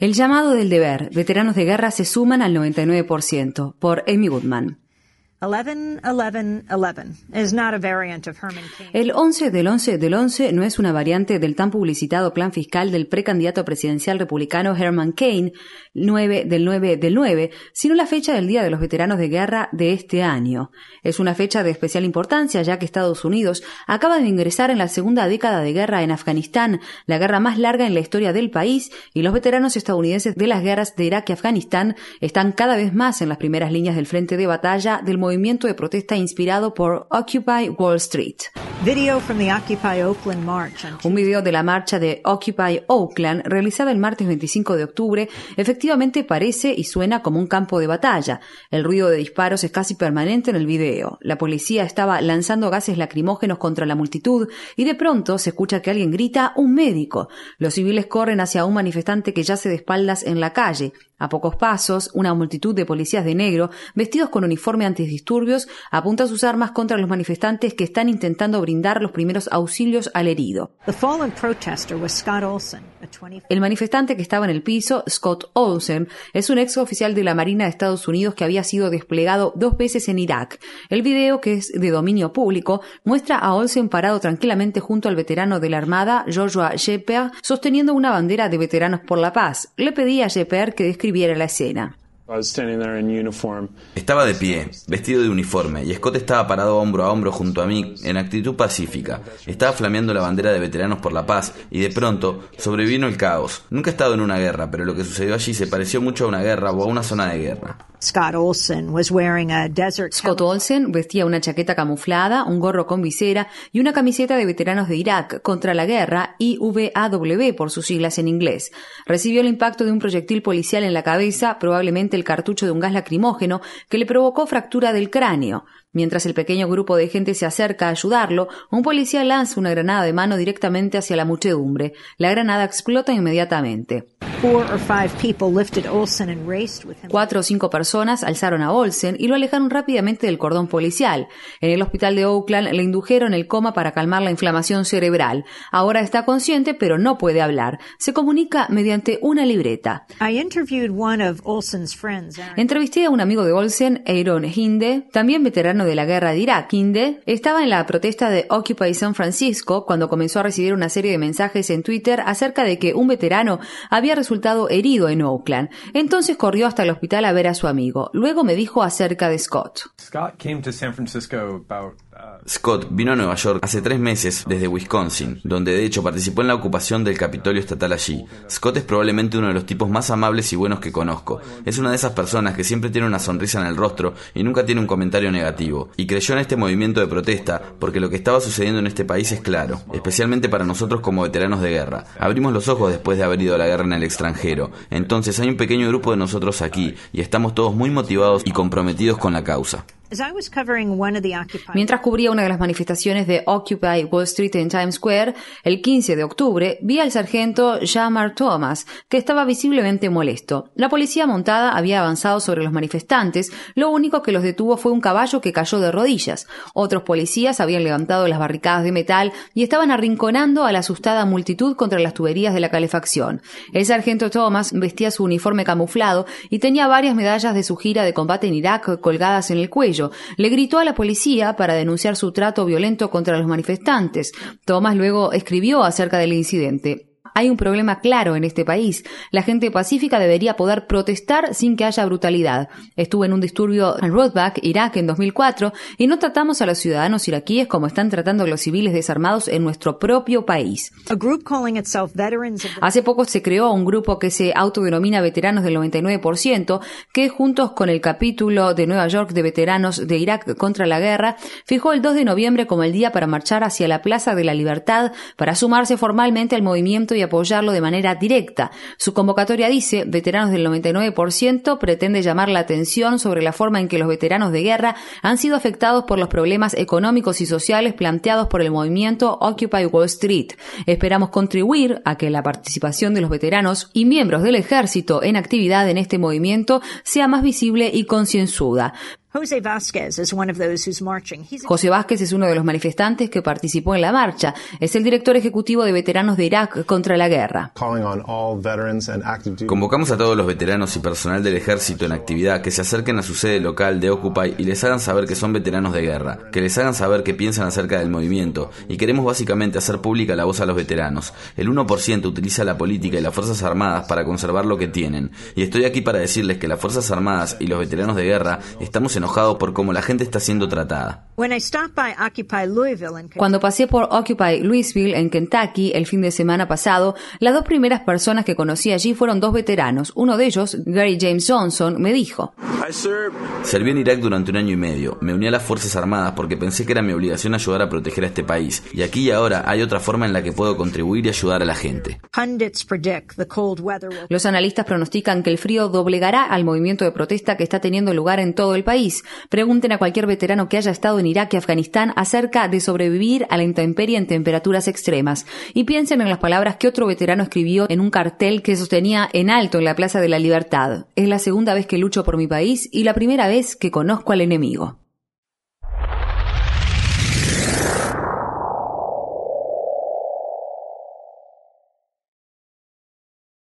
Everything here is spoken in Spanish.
El llamado del deber. Veteranos de guerra se suman al 99%. Por Amy Goodman. El 11 del 11 del 11 no es una variante del tan publicitado plan fiscal del precandidato presidencial republicano Herman Cain, 9 del 9 del 9, sino la fecha del Día de los Veteranos de Guerra de este año. Es una fecha de especial importancia ya que Estados Unidos acaba de ingresar en la segunda década de guerra en Afganistán, la guerra más larga en la historia del país, y los veteranos estadounidenses de las guerras de Irak y Afganistán están cada vez más en las primeras líneas del frente de batalla del movimiento de protesta inspirado por Occupy Wall Street. Un video de la marcha de Occupy Oakland, realizada el martes 25 de octubre, efectivamente parece y suena como un campo de batalla. El ruido de disparos es casi permanente en el video. La policía estaba lanzando gases lacrimógenos contra la multitud y de pronto se escucha que alguien grita ¡Un médico! Los civiles corren hacia un manifestante que yace de espaldas en la calle. A pocos pasos, una multitud de policías de negro, vestidos con uniforme antidisturbios, apunta sus armas contra los manifestantes que están intentando brindar los primeros auxilios al herido. El manifestante que estaba en el piso, Scott Olsen, es un ex oficial de la Marina de Estados Unidos que había sido desplegado dos veces en Irak. El video, que es de dominio público, muestra a Olsen parado tranquilamente junto al veterano de la Armada, Joshua Shepard, sosteniendo una bandera de veteranos por la paz. Le pedí a Shepard que describiera la escena. Estaba de pie, vestido de uniforme, y Scott estaba parado hombro a hombro junto a mí, en actitud pacífica. Estaba flameando la bandera de Veteranos por la Paz, y de pronto sobrevino el caos. Nunca he estado en una guerra, pero lo que sucedió allí se pareció mucho a una guerra o a una zona de guerra. Scott Olsen vestía una chaqueta camuflada, un gorro con visera y una camiseta de veteranos de Irak contra la guerra, IVAW por sus siglas en inglés. Recibió el impacto de un proyectil policial en la cabeza, probablemente el cartucho de un gas lacrimógeno que le provocó fractura del cráneo. Mientras el pequeño grupo de gente se acerca a ayudarlo, un policía lanza una granada de mano directamente hacia la muchedumbre. La granada explota inmediatamente. Cuatro o cinco personas alzaron a Olsen y lo alejaron rápidamente del cordón policial. En el hospital de Oakland le indujeron el coma para calmar la inflamación cerebral. Ahora está consciente, pero no puede hablar. Se comunica mediante una libreta. Entrevisté a un amigo de Olsen, Aaron Hinde, también veterano de la guerra de Irak. Hinde estaba en la protesta de Occupy San Francisco cuando comenzó a recibir una serie de mensajes en Twitter acerca de que un veterano había resultado herido en Oakland. Entonces corrió hasta el hospital a ver a su amigo. Luego me dijo acerca de Scott. Scott came to San Francisco about Scott vino a Nueva York hace tres meses desde Wisconsin, donde de hecho participó en la ocupación del Capitolio Estatal allí. Scott es probablemente uno de los tipos más amables y buenos que conozco. Es una de esas personas que siempre tiene una sonrisa en el rostro y nunca tiene un comentario negativo. Y creyó en este movimiento de protesta porque lo que estaba sucediendo en este país es claro, especialmente para nosotros como veteranos de guerra. Abrimos los ojos después de haber ido a la guerra en el extranjero. Entonces hay un pequeño grupo de nosotros aquí y estamos todos muy motivados y comprometidos con la causa. Mientras cubría una de las manifestaciones de Occupy Wall Street en Times Square, el 15 de octubre, vi al sargento Jamar Thomas, que estaba visiblemente molesto. La policía montada había avanzado sobre los manifestantes, lo único que los detuvo fue un caballo que cayó de rodillas. Otros policías habían levantado las barricadas de metal y estaban arrinconando a la asustada multitud contra las tuberías de la calefacción. El sargento Thomas vestía su uniforme camuflado y tenía varias medallas de su gira de combate en Irak colgadas en el cuello le gritó a la policía para denunciar su trato violento contra los manifestantes. Thomas luego escribió acerca del incidente. Hay un problema claro en este país. La gente pacífica debería poder protestar sin que haya brutalidad. Estuve en un disturbio en Roadback, Irak, en 2004, y no tratamos a los ciudadanos iraquíes como están tratando a los civiles desarmados en nuestro propio país. Hace poco se creó un grupo que se autodenomina Veteranos del 99%, que juntos con el capítulo de Nueva York de Veteranos de Irak contra la guerra, fijó el 2 de noviembre como el día para marchar hacia la Plaza de la Libertad para sumarse formalmente al movimiento y apoyarlo de manera directa. Su convocatoria dice, veteranos del 99% pretende llamar la atención sobre la forma en que los veteranos de guerra han sido afectados por los problemas económicos y sociales planteados por el movimiento Occupy Wall Street. Esperamos contribuir a que la participación de los veteranos y miembros del ejército en actividad en este movimiento sea más visible y concienzuda. José Vázquez es uno de los manifestantes que participó en la marcha. Es el director ejecutivo de veteranos de Irak contra la guerra. Convocamos a todos los veteranos y personal del ejército en actividad que se acerquen a su sede local de Occupy y les hagan saber que son veteranos de guerra, que les hagan saber qué piensan acerca del movimiento y queremos básicamente hacer pública la voz a los veteranos. El 1% utiliza la política y las Fuerzas Armadas para conservar lo que tienen. Y estoy aquí para decirles que las Fuerzas Armadas y los veteranos de guerra estamos en enojado por cómo la gente está siendo tratada. Cuando pasé por Occupy Louisville en Kentucky el fin de semana pasado, las dos primeras personas que conocí allí fueron dos veteranos. Uno de ellos, Gary James Johnson, me dijo: Serví en Irak durante un año y medio. Me uní a las Fuerzas Armadas porque pensé que era mi obligación ayudar a proteger a este país. Y aquí y ahora hay otra forma en la que puedo contribuir y ayudar a la gente. Los analistas pronostican que el frío doblegará al movimiento de protesta que está teniendo lugar en todo el Pregunten a cualquier veterano que haya estado en Irak y Afganistán acerca de sobrevivir a la intemperie en temperaturas extremas. Y piensen en las palabras que otro veterano escribió en un cartel que sostenía en alto en la Plaza de la Libertad. Es la segunda vez que lucho por mi país y la primera vez que conozco al enemigo.